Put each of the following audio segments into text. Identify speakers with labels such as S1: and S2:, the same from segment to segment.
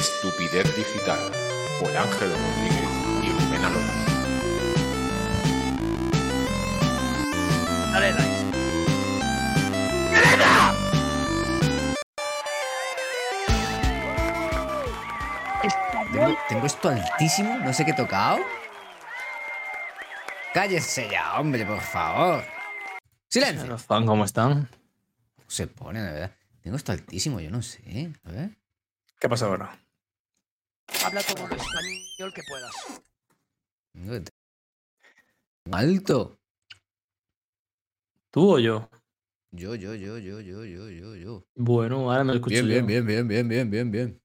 S1: Estupidez Digital por Ángel Rodríguez y Rubén Alonso.
S2: Dale, dale.
S3: Tengo, tengo esto altísimo, no sé qué he tocado. Cállese ya, hombre, por favor. Silencio.
S4: Los fan, ¿cómo están?
S3: Se pone, de verdad. Tengo esto altísimo, yo no sé. A ver.
S4: ¿Qué pasa ahora?
S2: Habla todo lo español que puedas.
S3: Alto.
S4: ¿Tú o yo?
S3: Yo, yo, yo, yo, yo, yo, yo, yo.
S4: Bueno, ahora me escucho
S3: Bien, bien, bien, bien, bien, bien, bien, bien.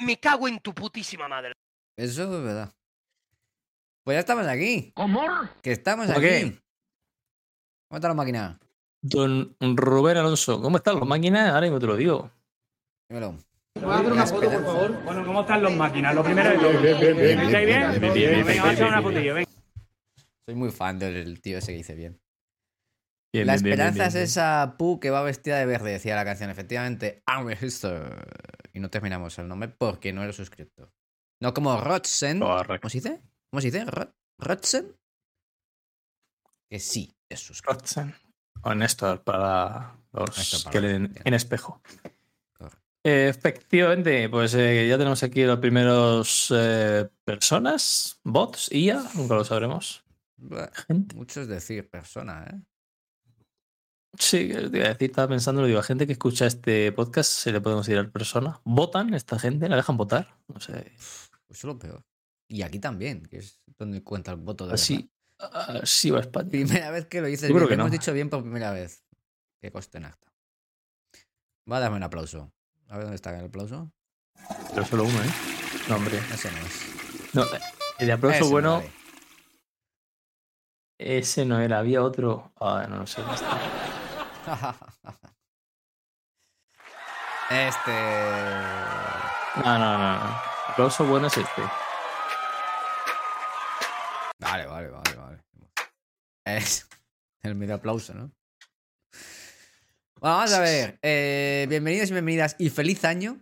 S2: Me cago en tu putísima madre.
S3: Eso es verdad. Pues ya estamos aquí.
S2: ¿Cómo?
S3: Que estamos
S4: ¿Cómo
S3: aquí.
S4: qué?
S3: ¿Cómo está la máquina?
S4: Don Rubén Alonso, ¿cómo están las máquinas? Ahora mismo te lo digo.
S3: Dímelo.
S5: Una foto, por favor? Bueno, ¿cómo están los máquinas? Lo primero de todo. ¿Me estáis bien?
S3: bien, bien, bien, bien,
S5: Venga, vamos a una fotillo, venga.
S3: Soy muy fan del tío ese que dice bien.
S4: Bien,
S3: la
S4: bien, bien,
S3: esperanza
S4: bien,
S3: es
S4: bien.
S3: esa Pu que va vestida de verde, decía la canción. Efectivamente, I'm a Hister. Y no terminamos el nombre porque no era suscriptor. No como Rodsen.
S4: Correcto.
S3: ¿Cómo se dice? ¿Cómo se dice? Rod- ¿Rodsen? Que sí, es suscriptor.
S4: Rotzen. O Néstor para los
S3: Néstor para
S4: que leen
S3: bien.
S4: en espejo. Eh, efectivamente, pues eh, ya tenemos aquí los primeros eh, personas, bots, IA, nunca lo sabremos. Gente.
S3: Mucho es decir persona, ¿eh?
S4: Sí, te iba a decir, estaba pensando, lo digo, a gente que escucha este podcast se le puede considerar persona. ¿Votan esta gente? ¿La dejan votar? No sé.
S3: Pues eso es lo peor. Y aquí también, que es donde cuenta el voto de verdad.
S4: Así, así va España.
S3: Primera vez que lo dices bien. Lo
S4: que
S3: hemos
S4: no.
S3: dicho bien por primera vez. Que coste en acta. Va a darme un aplauso. A ver dónde está el aplauso.
S4: Pero solo uno, ¿eh? No, hombre.
S3: Ese no es.
S4: No, el aplauso
S3: Ese
S4: bueno, ese no era, había otro. Ah, no lo sé.
S3: Este.
S4: No, no, no, no. El aplauso bueno es este.
S3: Vale, vale, vale, vale. Es el medio aplauso, ¿no? Bueno, vamos a ver. Eh, bienvenidos y bienvenidas y feliz año.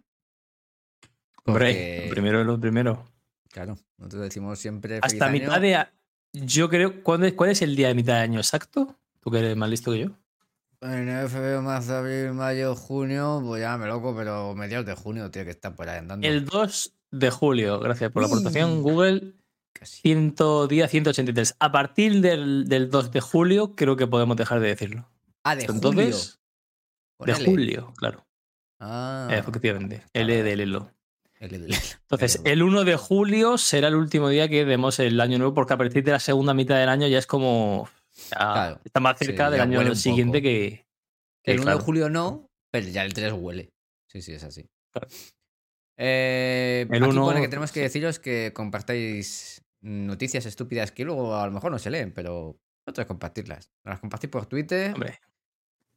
S4: Hombre,
S3: Porque-
S4: primero es lo primero.
S3: Claro, nosotros decimos siempre feliz
S4: Hasta
S3: año.
S4: mitad de. Yo creo. ¿cuándo es- ¿Cuál es el día de mitad de año exacto? Tú que eres más listo que yo.
S3: Enero, febrero, marzo, abril, mayo, junio. Pues ya me loco, pero mediados de junio tiene que estar por ahí andando.
S4: El 2 de julio. Gracias por la aportación. Google,
S3: Casi.
S4: 100, día 183. A partir del, del 2 de julio, creo que podemos dejar de decirlo.
S3: Ah, de
S4: Entonces.
S3: Con
S4: de
S3: L.
S4: julio, claro.
S3: Ah,
S4: Efectivamente. L de Lelo.
S3: L de L.
S4: Entonces,
S3: L.
S4: el 1 de julio será el último día que demos el año nuevo, porque a partir de la segunda mitad del año ya es como. ya
S3: Claro.
S4: está más
S3: Sí,
S4: cerca del año siguiente que. que,
S3: El 1
S4: claro.
S3: de julio no, pero ya el 3 huele. Sí, sí, es así.
S4: Claro.
S3: Eh,
S4: El
S3: aquí
S4: uno-
S3: pone que tenemos que deciros que compartáis noticias estúpidas que luego a lo mejor no se leen, pero nosotros compartirlas. Nos las compartís por Twitter,
S4: Hombre,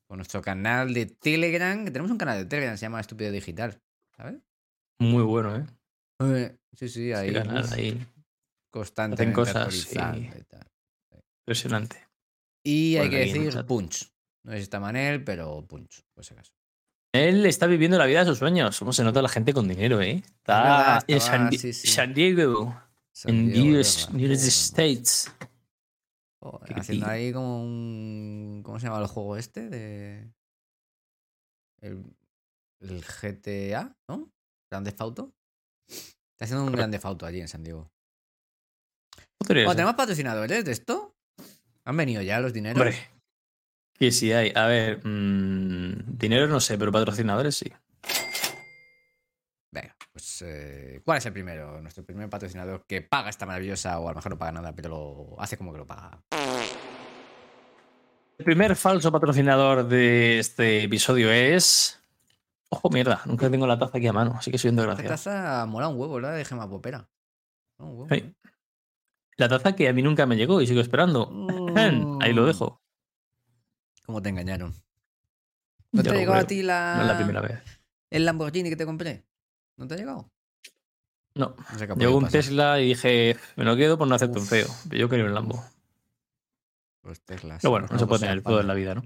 S3: por nuestro canal de Telegram, que tenemos un canal de Telegram se llama Estúpido Digital. ¿Sabes?
S4: muy bueno, ¿eh?
S3: Eh, Sí, sí, ahí.
S4: ahí.
S3: constantemente
S4: cosas, sí.
S3: y tal.
S4: Impresionante.
S3: Y hay que decir. Punch. No sé si está Manel, pero Punch, por si acaso.
S4: Él está viviendo la vida de sus sueños. ¿Cómo se nota la gente con dinero, eh? Está en San,
S3: sí, sí.
S4: San Diego,
S3: San
S4: en
S3: Diego.
S4: United States.
S3: Joder, haciendo ahí como un. ¿Cómo se llama el juego este? De. El, el GTA, ¿no? Grande Fauto. Está haciendo un Grande Fauto allí en San Diego. Bueno. ¿Tenemos patrocinadores de esto? ¿Han venido ya los dineros?
S4: Hombre, que sí hay. A ver, mm, dinero no sé, pero patrocinadores sí.
S3: Pues. eh, ¿Cuál es el primero? Nuestro primer patrocinador que paga esta maravillosa, o a lo mejor no paga nada, pero lo hace como que lo paga.
S4: El primer falso patrocinador de este episodio es. Ojo, mierda, nunca tengo la taza aquí a mano, así que soy un desgraciado.
S3: taza mola un huevo, la de gema popera. Un huevo.
S4: Sí. La taza que a mí nunca me llegó y sigo esperando. Ahí lo dejo.
S3: ¿Cómo te engañaron? ¿No te
S4: lo
S3: llegado a
S4: creo.
S3: ti la...
S4: No es la primera vez.
S3: el Lamborghini que te compré? ¿No te ha llegado?
S4: No.
S3: No sé
S4: Llegó un
S3: pasar.
S4: Tesla y dije, me lo quedo por no hacerte un feo. Yo quería un Lambo.
S3: Los Teslas.
S4: Pero bueno, no se puede tener todo en la vida, ¿no?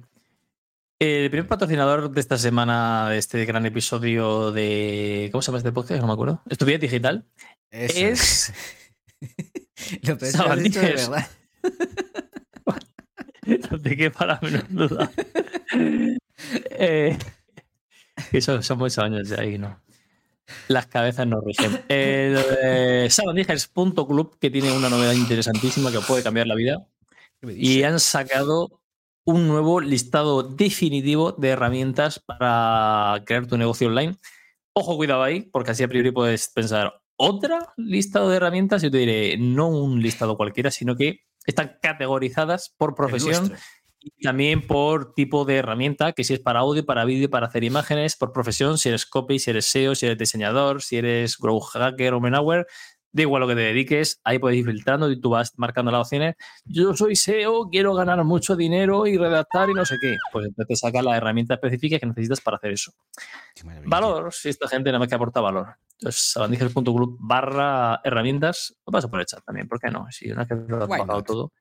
S4: El primer patrocinador de esta semana, de este gran episodio de. ¿Cómo se llama este podcast? No me acuerdo. Estupidez Digital.
S3: Eso
S4: Es.
S3: Lo de verdad.
S4: No te quepa la menor duda. Eh, eso son muchos años de ahí, ¿no? Las cabezas no rigen. El eh, sabandijas.club, que tiene una novedad interesantísima que puede cambiar la vida. Y han sacado un nuevo listado definitivo de herramientas para crear tu negocio online. Ojo, cuidado ahí, porque así a priori puedes pensar, ¿otra listado de herramientas? Yo te diré, no un listado cualquiera, sino que están categorizadas por profesión. Y también por tipo de herramienta, que si es para audio, para vídeo, para hacer imágenes, por profesión, si eres copy, si eres SEO, si eres diseñador, si eres grow hacker o menaware, da igual lo que te dediques, ahí puedes ir filtrando y tú vas marcando las opciones. Yo soy SEO, quiero ganar mucho dinero y redactar y no sé qué. Pues entonces te saca la herramienta específica que necesitas para hacer eso. Valor, si esta gente nada más que aporta valor. Entonces, sabandijas.club barra herramientas, lo paso por el chat también, ¿por qué no? Si una vez que lo has pagado todo.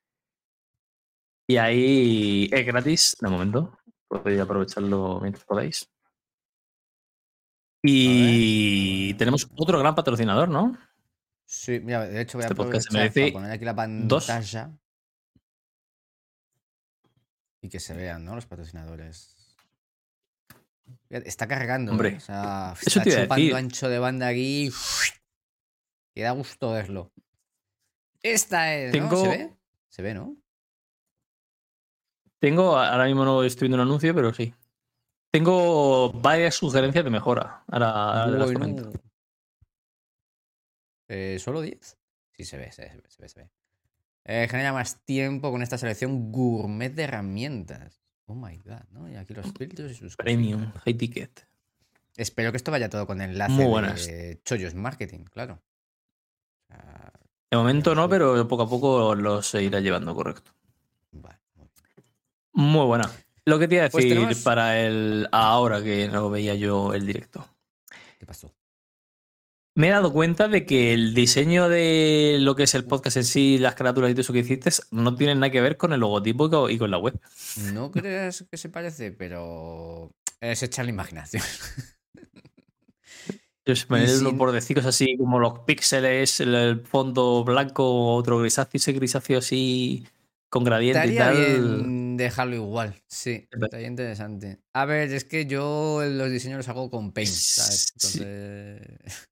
S4: Y ahí es gratis de momento. Podéis aprovecharlo mientras podáis. Y tenemos otro gran patrocinador, ¿no?
S3: Sí, mira, de hecho voy a
S4: Este podcast merece
S3: poner aquí la
S4: dos.
S3: pantalla y que se vean, ¿no? Los patrocinadores. Está cargando,
S4: Hombre,
S3: ¿eh? o sea,
S4: eso
S3: está chupando ancho de banda aquí. Que da gusto verlo. Esta es, ¿Se ve? Se ve, ¿no?
S4: Tengo, ahora mismo no estoy viendo un anuncio, pero sí. Tengo varias sugerencias de mejora. Ahora, ahora las comento.
S3: Eh, ¿Solo 10? Sí, se ve, se ve, se ve, se ve. Eh, genera más tiempo con esta selección gourmet de herramientas. Oh my god, ¿no? Y aquí los filtros y sus
S4: Premium, high ticket.
S3: Espero que esto vaya todo con enlace
S4: Muy buenas.
S3: de Chollos Marketing, claro. O sea,
S4: De momento no, pero poco a poco los irá llevando, correcto.
S3: Muy
S4: buena. Lo que te iba a
S3: Pues
S4: decir para el ahora que no veía yo el directo.
S3: ¿Qué pasó?
S4: Me he dado cuenta de que el diseño de lo que es el podcast en sí, las carátulas y todo eso que hiciste, no tiene nada que ver con el logotipo y con- la web.
S3: No creas que se parece, pero es echar la imaginación.
S4: Yo sé poner
S3: Y
S4: unos
S3: sin-
S4: bordecicos así como los píxeles, el, el fondo blanco, otro grisáceo, ese grisáceo así con gradiente y tal.
S3: bien dejarlo igual, sí. Estaría interesante. A ver, es que yo los diseños los hago con Paint, ¿sabes?
S4: Sí.
S3: Entonces...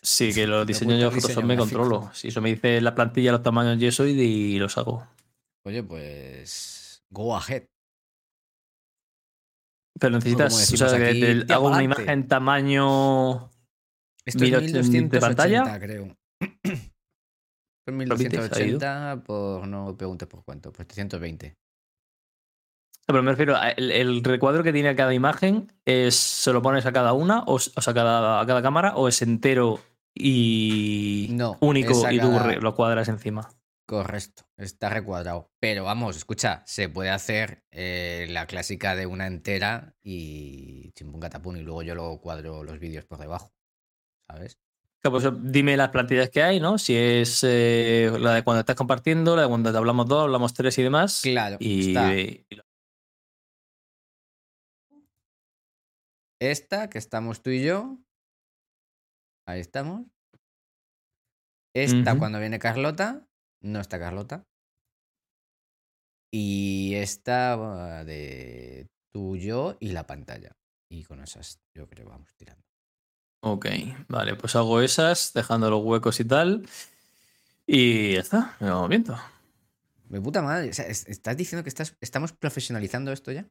S4: Sí, que los diseños yo Photoshop
S3: diseño
S4: me
S3: gráfico.
S4: controlo. Si eso me dice la plantilla, los tamaños y eso, y, y los hago.
S3: Oye, pues... Go ahead.
S4: Pero necesitas, o sea, que te- hago una imagen tamaño.
S3: Esto es
S4: 1080 de
S3: 1280,
S4: pantalla.
S3: creo.
S4: Ido.
S3: 1280 por... No me preguntes por cuánto, pues 320.
S4: No, Pero me refiero, a- el, el recuadro que tiene cada imagen, es, ¿se lo pones a cada una? O, o sea, a cada, a cada cámara? ¿O es entero y
S3: No,
S4: único y tú
S3: cada-
S4: re- lo cuadras encima?
S3: Correcto, está recuadrado. Pero vamos, escucha, se puede hacer eh, la clásica de una entera y chimpún catapún y luego yo lo cuadro los vídeos por debajo. ¿Sabes?
S4: Pues, dime las plantillas que hay, ¿no? Si es eh, la de cuando estás compartiendo, la de cuando te hablamos dos, hablamos tres y demás.
S3: Claro,
S4: Y,
S3: está
S4: y-
S3: esta que estamos tú y yo. Ahí estamos. Esta cuando viene Carlota, no está Carlota. Y esta de tú, yo y la pantalla. Y con esas yo creo vamos tirando.
S4: Ok, vale, pues hago esas, dejando los huecos y tal. Y ya está, me vamos viendo.
S3: De puta madre. o sea, es- ¿Estás diciendo que estás, estamos profesionalizando esto ya?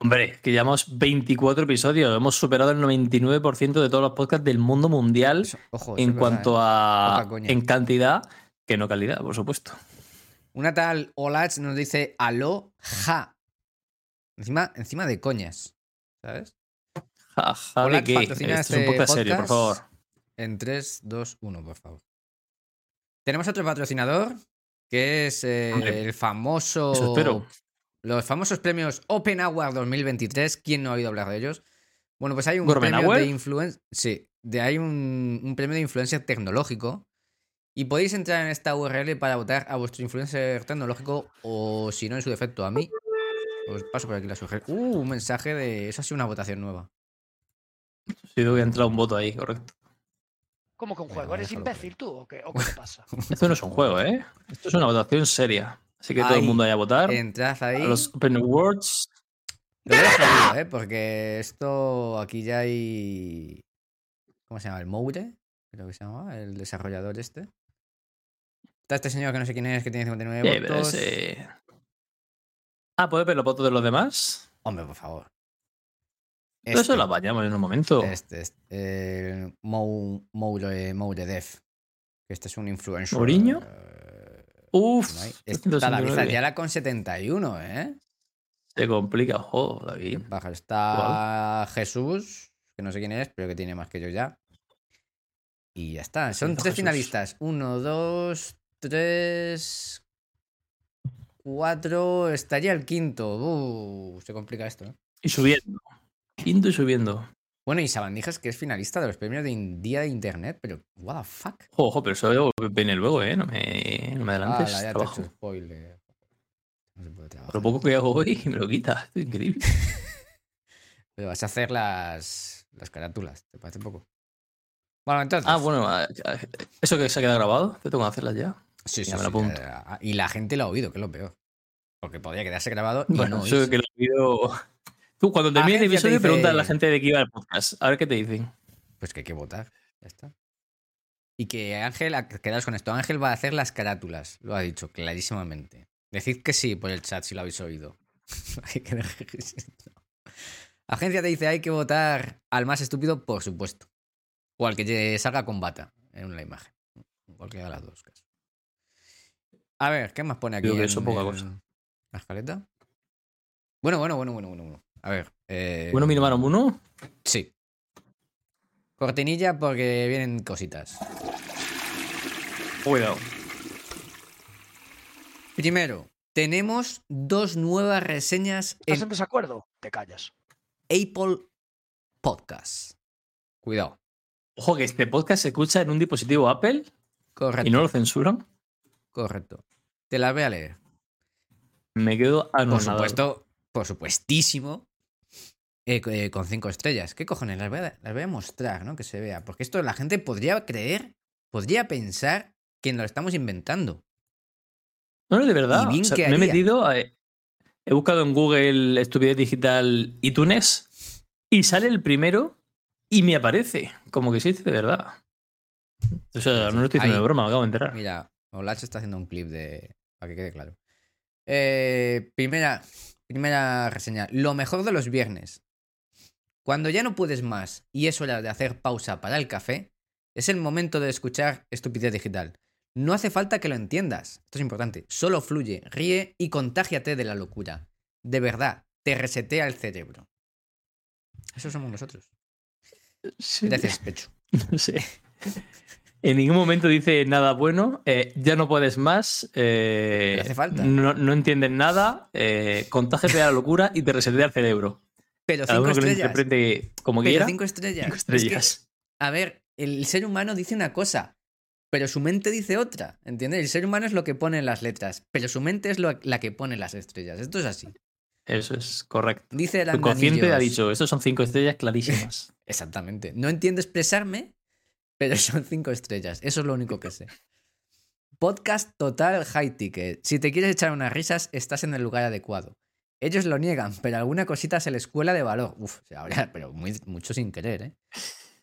S4: Hombre, que llevamos 24 episodios, hemos superado el 99% de todos los podcasts del mundo mundial
S3: Eso- ojo,
S4: en
S3: verdad,
S4: cuanto
S3: ¿eh?
S4: a en cantidad, que no calidad, por supuesto.
S3: Una tal Olach nos dice aló, ja. Encima, encima de coñas. ¿Sabes? Hola,
S4: ¿de qué?
S3: patrocina
S4: Este es un podcast serio, por favor.
S3: En 3, 2, 1, por favor. Tenemos otro patrocinador que es eh, el famoso.
S4: Eso espero.
S3: Los famosos premios Open Award 2023. ¿Quién no ha oído hablar de ellos? Bueno, pues hay un
S4: ¿Gourmet
S3: premio de influencia. Sí, de, hay un, un premio de influencer tecnológico. Y podéis entrar en esta URL para votar a vuestro influencer tecnológico o, si no, en su defecto, a mí. Os paso por aquí la sugerencia. Uh, un mensaje de. Eso ha sido una votación nueva.
S4: Sí, a entrar un voto ahí, correcto.
S2: ¿Cómo que un juego? ¿Eres imbécil tú o qué, o qué te pasa?
S4: Esto no es un juego, ¿eh? Esto es una votación seria. Así que todo el mundo vaya a votar.
S3: Entrad ahí.
S4: A los Open Awards.
S3: Lo dejado, ¿eh? Porque esto. Aquí ya hay. ¿Cómo se llama? El Moure. Creo que se llama. El desarrollador este. Está este señor que no sé quién es, que tiene 59
S4: Eh, pero
S3: votos.
S4: ese- Ah, ¿puedes ver los votos de los demás?
S3: Hombre, por favor.
S4: Todo Eso
S3: Este,
S4: lo apañamos en un momento.
S3: Este, este. eh, Mou, Moure, Moure Dev. Que este es un influencer.
S4: ¿Mourinho?
S3: eh,
S4: Uf,
S3: no hay-
S4: 369.
S3: Está David Ayala con 71, ¿eh?
S4: Se complica juego, David.
S3: Baja está Jesús, que no sé quién es, pero que tiene más que yo ya. Y ya está. Son
S4: Jesús.
S3: tres finalistas. Uno, dos, tres, cuatro. Estaría el quinto. Uh, se complica esto. ¿eh?
S4: Y subiendo. Quinto y subiendo.
S3: Bueno, y Sabandijas, que es finalista de los premios de Día de Internet, pero what the fuck.
S4: Ojo, pero eso viene luego, ¿eh? No me, no me adelantes.
S3: Ah, ya te he hecho spoiler. No se puede trabajar.
S4: Lo poco que hago hoy me lo quita. Esto es increíble.
S3: Pero vas a hacer las, las carátulas, ¿te parece poco? Bueno, entonces.
S4: Ah, bueno, ah, ah, eso que se ha quedado grabado, te tengo que hacerlas ya.
S3: Sí, sí, sí,
S4: apunto.
S3: ya- Y la gente lo ha oído, que es lo peor. Porque podría quedarse grabado y
S4: Bueno,
S3: no
S4: eso
S3: oírse.
S4: que lo he oído. Tú, cuando termine el
S3: Agencia te
S4: episodio, pregunta a la
S3: dice-
S4: gente de qué iba el podcast. A ver qué te dicen.
S3: Pues que hay que votar. Ya está. Y que Ángel, quedaos con esto, Ángel va a hacer las carátulas. Lo ha dicho clarísimamente. Decid que sí por el chat si lo habéis oído. Hay que dejar que sí, no. Agencia te dice hay que votar al más estúpido, por supuesto. O al que te salga con bata en la imagen. Cualquiera de las dos. casos. A ver, ¿qué más pone aquí?
S4: Digo que
S3: en
S4: eso poca cosa.
S3: ¿La escaleta? Bueno, bueno, bueno, bueno, bueno. bueno. A ver. eh,
S4: Bueno, mi hermano uno.
S3: Sí. Cortinilla porque vienen cositas.
S4: Cuidado.
S3: Primero, tenemos dos nuevas reseñas
S2: ¿Estás
S3: en
S2: en desacuerdo? Te callas.
S3: Apple Podcast. Cuidado.
S4: Ojo, que este podcast se escucha en un dispositivo Apple
S3: Correcto.
S4: y no lo censuran.
S3: Correcto. Te las voy a leer.
S4: Me quedo
S3: Por
S4: anonadado.
S3: supuesto, por supuestísimo. Eh, eh, con cinco estrellas. ¿Qué cojones? Las voy, a, las voy a mostrar, ¿no? Que se vea. Porque esto la gente podría creer, podría pensar que nos lo estamos inventando.
S4: No, no, de verdad.
S3: Y bien
S4: O sea,
S3: que
S4: me he metido, eh, he buscado en Google Estupidez Digital iTunes y sale el primero y me aparece. Como que sí, de verdad. O sea, no lo estoy diciendo de broma, me acabo de enterar.
S3: Mira, Olach está haciendo un clip de. para que quede claro. Eh, primera, primera reseña. Lo mejor de los viernes. Cuando ya no puedes más y es hora de hacer pausa para el café, es el momento de escuchar Estupidez Digital. No hace falta que lo entiendas. Esto es importante. Solo fluye, ríe y contágiate de la locura. De verdad, te resetea el cerebro. Eso somos nosotros.
S4: Sí.
S3: Gracias, Pecho.
S4: No sé. En ningún momento dice nada bueno, eh, ya no puedes más, eh,
S3: Pero hace falta.
S4: No, no entiendes nada, eh, contágiate de la locura y te resetea el cerebro.
S3: Pero
S4: Cada
S3: cinco
S4: uno que lo
S3: estrellas.
S4: interprete como
S3: Pero
S4: quiera.
S3: cinco estrellas.
S4: cinco
S3: Es que-
S4: estrellas.
S3: A ver, el ser humano dice una cosa, pero su mente dice otra, ¿entiendes? El ser humano es lo que pone en las letras, pero su mente es lo- la que pone las estrellas. Esto es así.
S4: Eso es correcto.
S3: Dice el
S4: Tu consciente ha dicho, estos son cinco estrellas clarísimas.
S3: Exactamente. No entiendo expresarme, pero son cinco estrellas. Eso es lo único que sé. Podcast total high ticket. Si te quieres echar unas risas, estás en el lugar adecuado. Ellos lo niegan, pero alguna cosita se les cuela de valor. Uf, ahora, pero muy- mucho sin querer, ¿eh?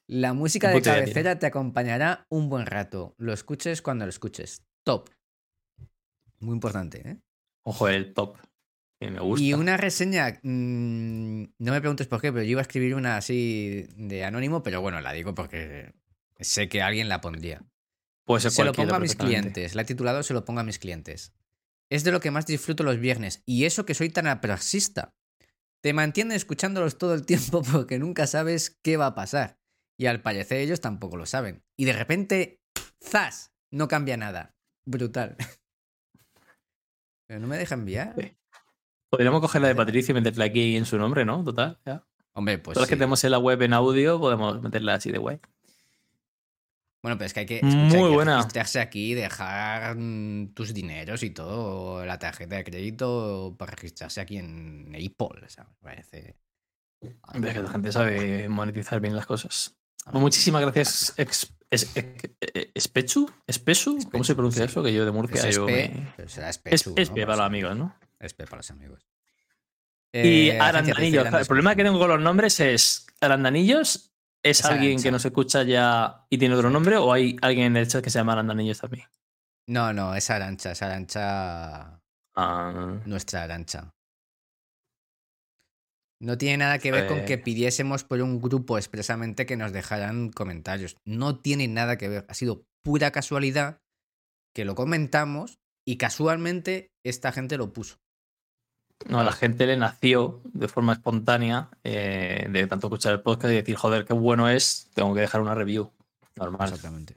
S3: La música de cabecera te acompañará un buen rato. Lo escuches cuando lo escuches. Top. Muy importante, ¿eh?
S4: Ojo, el top. Que me gusta.
S3: Y una reseña, mm, no me preguntes por qué, pero yo iba a escribir una así de anónimo, pero bueno, la digo porque sé que alguien la pondría.
S4: Puede ser
S3: Se lo pongo a mis clientes, la he titulado Se lo pongo a mis clientes. Es de lo que más disfruto los viernes, y eso que soy tan apraxista. Te mantiene escuchándolos todo el tiempo porque nunca sabes qué va a pasar. Y al parecer ellos tampoco lo saben. Y de repente, ¡zas! No cambia nada. Brutal. Pero no me deja enviar.
S4: Sí. Podríamos coger la de Patricia y meterla aquí en su nombre, ¿no? Total. ya.
S3: Hombre, pues.
S4: Todas las que tenemos en la web en audio, podemos meterla así de guay.
S3: Bueno, pero es que hay que,
S4: Muy
S3: escucha, hay que
S4: buena.
S3: registrarse aquí, dejar mm, tus dineros y todo, la tarjeta de crédito para registrarse aquí en Apple. ¿sabes? Me parece.
S4: Ves que la gente sabe monetizar bien las cosas. Pues muchísimas gracias, ex, es, ex- eh, Espechu, Espesu, ¿cómo
S3: Espechu,
S4: se pronuncia
S3: sí.
S4: eso? Que yo de Murcia
S3: Es
S4: yo
S3: espe,
S4: me-
S3: pero será
S4: Es,
S3: espechu, ¿no?
S4: espe para los amigos, ¿no?
S3: Espe para los amigos.
S4: Y
S3: Eh,
S4: Arandanillos. El problema que tengo con los nombres es: ¿Arandanillos es, alguien que nos escucha ya y tiene otro nombre? ¿O hay alguien en el chat que se llama Arandanillos también?
S3: No, no, es Arancha, es Arancha,
S4: Ah,
S3: nuestra Arancha. No tiene nada que ver con
S4: Eh.
S3: que pidiésemos por un grupo expresamente que nos dejaran comentarios. No tiene nada que ver. Ha sido pura casualidad que lo comentamos y casualmente esta gente lo puso.
S4: No, a la gente le nació de forma espontánea eh, de tanto escuchar el podcast y decir, joder, qué bueno es, tengo que dejar una review. Normal.
S3: Exactamente.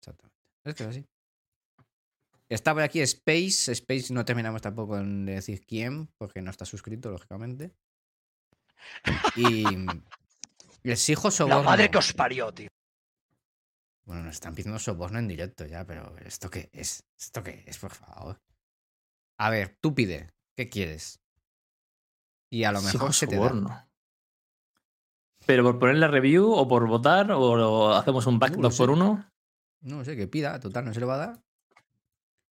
S3: Exactamente. Es que es así. Está por aquí Space. Space no terminamos tampoco en decir quién, porque no está suscrito, lógicamente. Y les hijo
S2: La
S3: soborno.
S2: madre que os parió, tío.
S3: Bueno, nos están pidiendo soborno en directo ya, pero ¿esto qué es? ¿Esto qué es, por favor? A ver, tú pide. ¿Qué quieres? Y a lo
S4: Sí,
S3: mejor
S4: con
S3: se te da.
S4: Pero por poner la review o por votar o hacemos un back
S3: No lo
S4: 2 por
S3: sé.
S4: 1
S3: No sé, que pida. Total, no se le va a dar.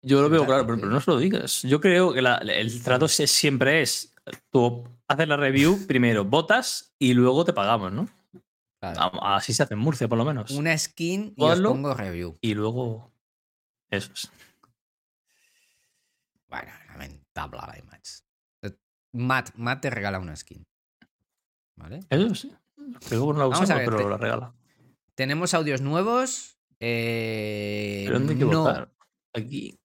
S4: Yo lo veo
S3: Claro,
S4: pero,
S3: sí.
S4: pero no se lo digas. Yo creo que la- el trato se- siempre es: tú haces la review, primero votas y luego te pagamos, ¿no?
S3: Claro.
S4: Así se hace en Murcia, por lo menos.
S3: Una skin y os pongo review.
S4: Y luego. Eso es.
S3: Bueno, lamentable la imagen. Matt, Matt te regala una skin. ¿Vale?
S4: Eso sí. Que luego no la usamos,
S3: ver,
S4: pero
S3: te-
S4: la regala.
S3: Tenemos audios nuevos. Eh,
S4: ¿Pero dónde hay que
S3: no.
S4: votar? Aquí.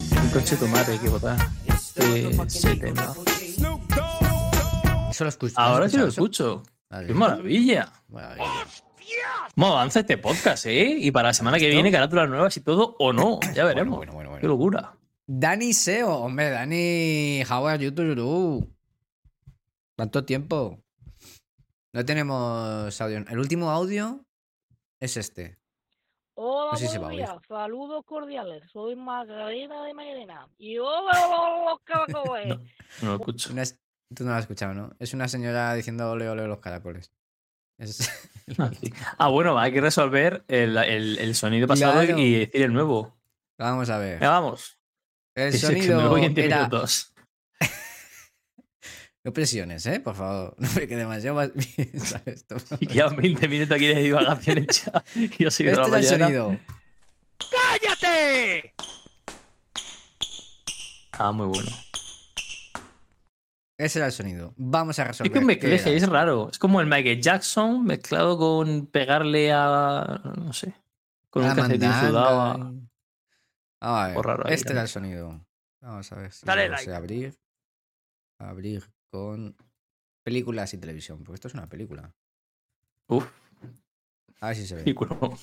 S4: Un coche tomate hay que votar. Este, siete, no.
S3: Eso lo escucho.
S4: Ahora
S3: ¿has
S4: sí lo escucho.
S3: Vale.
S4: ¡Qué maravilla!
S3: Maravilla.
S4: ¿Cómo avanza este podcast, eh? Y para la semana que viene, carátulas nuevas y todo, o no. Ya veremos.
S3: Bueno, bueno, bueno,
S4: ¡Qué locura!
S3: Dani Seo, hombre, Dani, how are you? ¿Cuánto tiempo? No tenemos audio. El último audio es este.
S6: Hola,
S3: No sé si se
S6: buenos
S3: va a oír.
S6: días. Saludos cordiales. Soy Magdalena de Mairena. Y hola, los caracoles.
S4: No. No lo escucho.
S3: Una Tú no lo has escuchado, ¿no? Es una señora diciendo ole, ole los caracoles. Es-
S4: Ah. Ah, bueno, hay que resolver el, el- el sonido pasado
S3: Claro.
S4: y decir el nuevo.
S3: Vamos a ver.
S4: Venga, vamos.
S3: El
S4: Sí, me
S3: sonido
S4: voy en 10
S3: era...
S4: minutos.
S3: No presiones, ¿eh? Por favor. No me quede demasiado más bien, ¿sabes? Tú.
S4: Y quedan 20 minutos aquí de divagación hecha. Y yo de
S3: Este
S4: la
S3: es el sonido.
S2: ¡Cállate!
S4: Ah, muy bueno.
S3: Ese era el sonido. Vamos a resolver.
S4: Es que un
S3: ¿Qué
S4: mezcleje,
S3: era?
S4: es raro. Es como el Michael Jackson mezclado con pegarle a. No sé. Con
S3: La
S4: un calcetín sudado. A-
S3: y- Vamos a ver.
S4: Por raro ahí
S3: este era el sonido. Vamos a ver si
S2: Dale like.
S3: abrir. Abrir con películas y televisión. Porque esto es una película.
S4: Uf,
S3: A ver si se ve.
S4: ridículo.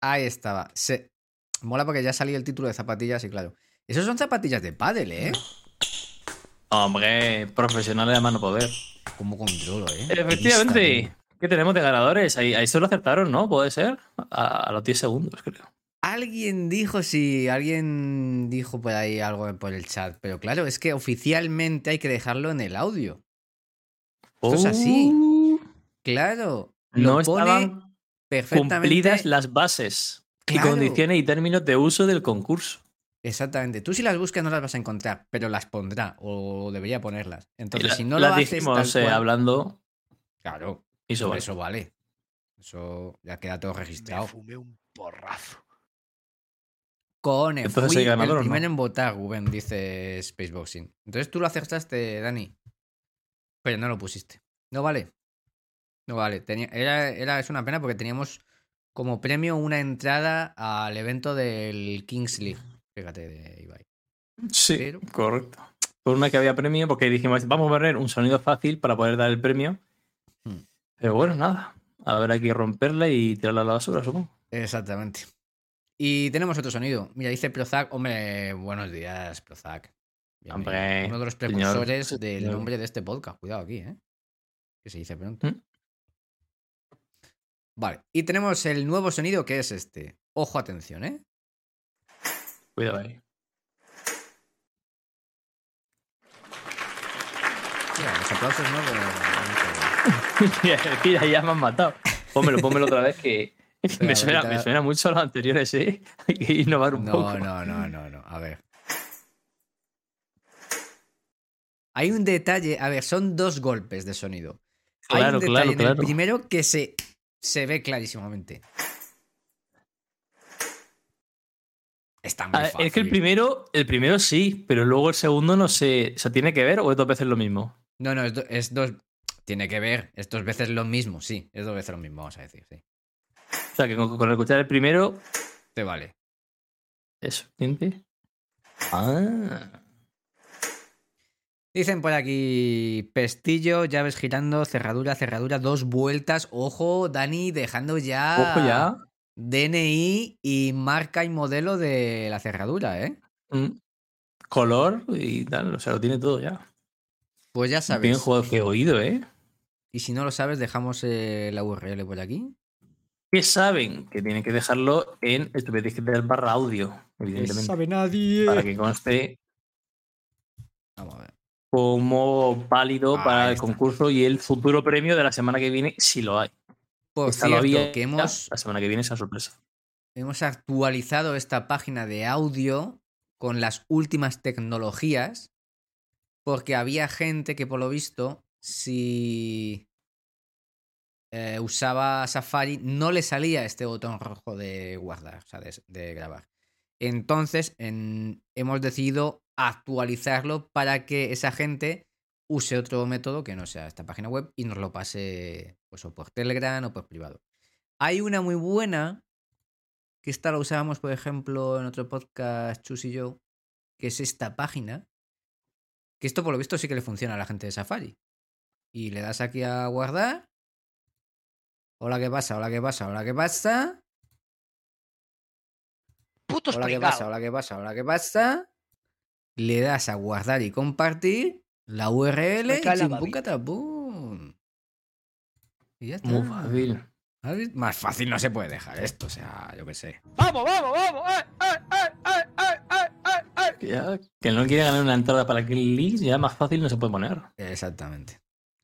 S3: Ahí estaba. Se... Mola porque ya salió el título de zapatillas y claro. Esos son zapatillas de pádel, ¿eh?
S4: Hombre, profesionales de mano poder.
S3: Como controlo, ¿eh?
S4: Efectivamente. ¿Qué tenemos de ganadores? Ahí, ahí solo acertaron, ¿no? Puede ser. A, a los 10 segundos, creo.
S3: Alguien dijo, sí, alguien dijo por ahí algo por el chat. Pero claro, es que oficialmente hay que dejarlo en el audio. Esto es así.
S4: Uh,
S3: Claro. Lo
S4: No
S3: pone
S4: estaban
S3: perfectamente.
S4: cumplidas las bases
S3: Claro.
S4: y condiciones y términos de uso del concurso.
S3: Exactamente. Tú si las buscas no las vas a encontrar, pero las pondrá o debería ponerlas. Entonces,
S4: la-
S3: si no
S4: las
S3: lo haces
S4: dijimos
S3: tal
S4: eh, hablando
S3: Claro,
S4: eso
S3: por
S4: vale.
S3: eso vale. Eso ya queda todo
S2: Me
S3: registrado.
S2: fumé un porrazo.
S3: Cone,
S4: Entonces,
S3: fui
S4: ¿hay ganador
S3: el
S4: o no?
S3: en votar, Rubén, dice Spaceboxing. Entonces tú lo acertaste, Dani. Pero no lo pusiste. No vale. No vale. Tenía, era, era, es una pena porque teníamos como premio una entrada al evento del Kings League. Fíjate, de Ibai.
S4: Sí,
S3: Pero-
S4: correcto. Por una que había premio, porque dijimos, vamos a poner un sonido fácil para poder dar el premio. Pero bueno, nada. Habrá que romperla y tirarla a la basura, supongo.
S3: Exactamente. Y tenemos otro sonido. Mira, dice Prozac. Hombre, buenos días, Prozac.
S4: Hombre,
S3: Uno de los
S4: señor,
S3: precursores del
S4: señor.
S3: nombre de este podcast. Cuidado aquí, ¿eh? Que se dice pronto.
S4: ¿Mm?
S3: Vale. Y tenemos el nuevo sonido que es este. Ojo, atención, ¿eh?
S4: Cuidado ahí.
S3: Mira, los aplausos no. Pero-
S4: Mira, ya me han matado. Pónmelo, pónmelo otra vez que me suena, me suena mucho a los anteriores, ¿eh? Hay que innovar un poco.
S3: No, no, no, no, no. A ver. Hay un detalle. A ver, son dos golpes de sonido. Hay
S4: Claro,
S3: un detalle
S4: claro,
S3: en
S4: claro.
S3: el primero que se, se ve clarísimamente. Está muy fácil.
S4: es que el primero, el primero sí, pero luego el segundo no sé. O sea, ¿tiene que ver o es dos veces lo mismo?
S3: No, no, es, do- es dos. Tiene que ver. Es dos veces lo mismo, sí. Es dos veces lo mismo, vamos a decir, sí.
S4: O sea, que con, con escuchar el primero,
S3: Te vale.
S4: eso, ¿siente? Ah.
S3: Dicen por aquí, pestillo, llaves girando, cerradura, cerradura, dos vueltas. Ojo, Dani, dejando ya,
S4: Ojo ya.
S3: DNI y marca y modelo de la cerradura, ¿eh?
S4: Mm. Color y tal, o sea, lo tiene todo ya.
S3: Pues ya sabes.
S4: Bien jugado, qué oído, ¿eh?
S3: Y si no lo sabes, dejamos eh, la URL por aquí.
S4: Que saben que tienen que dejarlo en estupidez barra audio, evidentemente.
S3: nadie.
S4: Para que conste
S3: Vamos a ver.
S4: como válido
S3: Ahí
S4: para el
S3: está.
S4: concurso y el futuro premio de la semana que viene, si lo hay.
S3: Por
S4: Esta
S3: cierto,
S4: había,
S3: que hemos,
S4: La semana que viene esa sorpresa.
S3: hemos actualizado esta página de audio con las últimas tecnologías porque había gente que por lo visto si eh, usaba Safari no le salía este botón rojo de guardar, o sea, de, grabar. Entonces en- hemos decidido actualizarlo para que esa gente use otro método que no sea esta página web y nos lo pase pues o por Telegram o por privado. Hay una muy buena que esta la usábamos, por ejemplo, en otro podcast, Chus y yo, que es esta página. Que esto, por lo visto, sí que le funciona a la gente de Safari. Y le das aquí a guardar. Hola, ¿qué pasa? Hola, ¿qué pasa? Hola, ¿qué pasa?
S2: Puto
S3: Hola, ¿qué pasa? Hola, ¿qué pasa? Hola, ¿qué pasa? Le das a guardar y compartir la URL y chimpum ya está.
S4: Muy fácil.
S3: Más fácil no se puede dejar esto, o sea, yo qué sé.
S2: ¡Vamos, vamos, vamos! ¡Eh, eh, eh, eh, eh, eh, eh, eh!
S4: Que, ya- que no quiere ganar una entrada para que el league ya más fácil no se puede poner.
S3: Exactamente.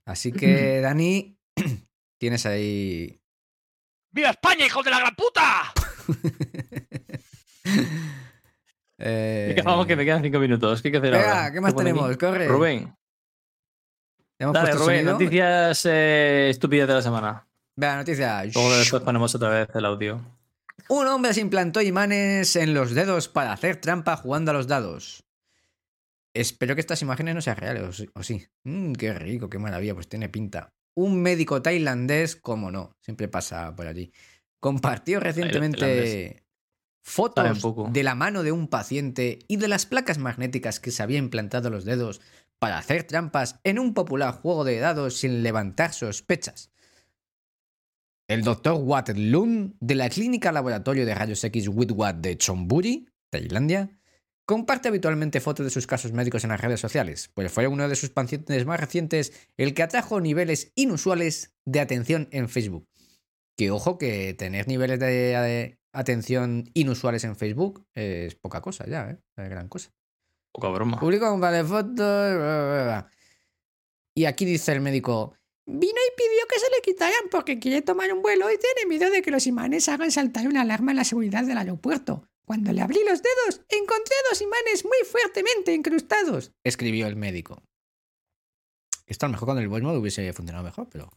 S3: Así que, Dani, tienes ahí.
S2: ¡Viva España, hijos de la gran puta!
S3: Eh,
S4: Venga, vamos, que me quedan cinco minutos. ¿Qué hay que hacer
S3: Venga,
S4: ahora?
S3: ¿qué más
S4: aquí?
S3: tenemos? Corre.
S4: Rubén.
S3: ¿Ya hemos
S4: Dale, Rubén,
S3: sonido?
S4: noticias eh, estúpidas de la semana.
S3: Venga, noticia.
S4: Luego después ponemos otra vez el audio.
S3: Un hombre se implantó imanes en los dedos para hacer trampa jugando a los dados. Espero que estas imágenes no sean reales, o sí. o sí. Mm, qué rico, qué maravilla, pues tiene pinta. Un médico tailandés, como no, siempre pasa por allí, compartió recientemente fotos de la mano de un paciente y de las placas magnéticas que se había implantado en los dedos para hacer trampas en un popular juego de dados sin levantar sospechas. El doctor Wat Lun, de la clínica laboratorio de rayos X Witwat de Chonburi, Tailandia, comparte habitualmente fotos de sus casos médicos en las redes sociales, pues fue uno de sus pacientes más recientes el que atrajo niveles inusuales de atención en Facebook. Que ojo que tener niveles de, atención inusuales en Facebook es poca cosa ya, ¿eh? Es gran cosa.
S4: Poca broma.
S3: Publicó un par de fotos. bla, bla, bla. Y aquí dice el médico: Vino y pidió que se le quitaran porque quiere tomar un vuelo y tiene miedo de que los imanes hagan saltar una alarma en la seguridad del aeropuerto. Cuando le abrí los dedos, encontré dos imanes muy fuertemente incrustados, escribió el médico. Esto a lo mejor con el voice mode hubiese funcionado mejor, pero.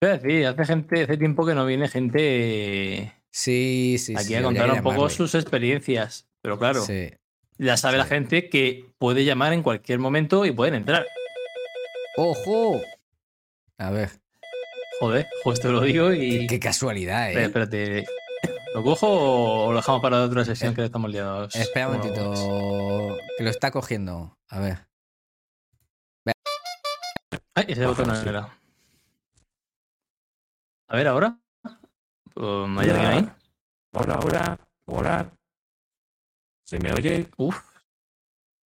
S4: Decir, hace gente, hace tiempo que no viene gente
S3: Sí, sí,
S4: aquí
S3: sí.
S4: a contar un poco sus experiencias. Pero claro,
S3: Sí.
S4: ya sabe la
S3: sí.
S4: gente que puede llamar en cualquier momento y pueden entrar.
S3: ¡Ojo! A ver,
S4: Joder, pues te lo digo y.
S3: qué casualidad, ¿eh?
S4: espérate. ¿Lo cojo o lo dejamos para otra sesión que estamos liados?
S3: Espera un momentito. Que lo está cogiendo. A ver.
S4: Ay, ese botón no era. A ver, ahora. Pues, ¿Hay alguien ahí?
S1: Hola, hola, hola. ¿Se me oye?
S4: Uf.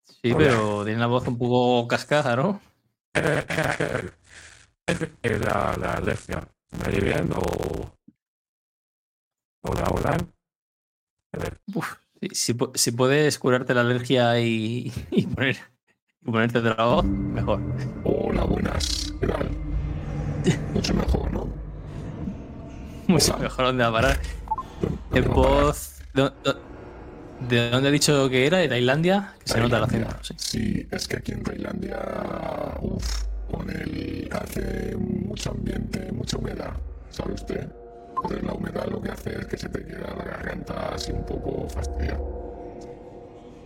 S4: Sí, pero tiene la voz un poco cascada, ¿no?
S1: Es la, la alergia. ¿Me oye bien o...? Hola, hola.
S4: Uf, si, si si puedes curarte la alergia y, y poner, y ponerte de la voz, mejor.
S1: Hola, buenas. ¿Qué tal? Mucho mejor, ¿no?
S4: Mucho mejor dónde va a parar. En voz. ¿De, de- de dónde ha dicho que era? ¿De Tailandia? Que se nota el acento. Sí.
S1: Sí, es que aquí en Tailandia, uff, con el hace mucho ambiente, mucha humedad, ¿sabe usted? Entonces la humedad lo que hace es que se te queda la garganta así un poco fastidiada.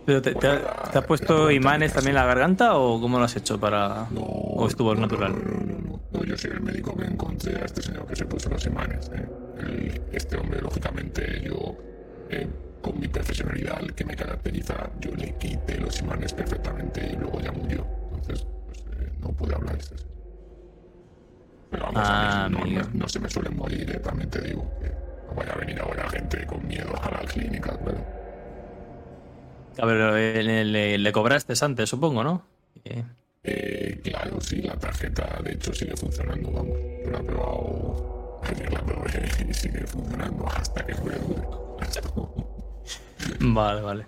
S4: ¿Pero te, te ha- te has puesto imanes también en la garganta o cómo lo has hecho para.?
S1: No,
S4: ¿O estuvo
S1: no,
S4: natural?
S1: No, no, no, no, no, yo soy el médico que encontré a este señor que se puso los imanes. ¿eh? El- este hombre, lógicamente, yo, eh, con mi profesionalidad que me caracteriza, yo le quité los imanes perfectamente y luego ya murió. Entonces, pues, eh, no pude hablar este señor. Pero vamos,
S4: Ah,
S1: a mí no, no- no se me suelen morir, eh, también te digo. Que no vaya a venir ahora gente con miedo a la clínica, claro.
S4: A ver, le, le- le cobraste antes, supongo, ¿no? Eh,
S1: Eh, claro, sí, la tarjeta de hecho sigue funcionando, vamos. Yo la he probado, ayer la probé y sigue funcionando hasta que dure.
S4: Vale, vale.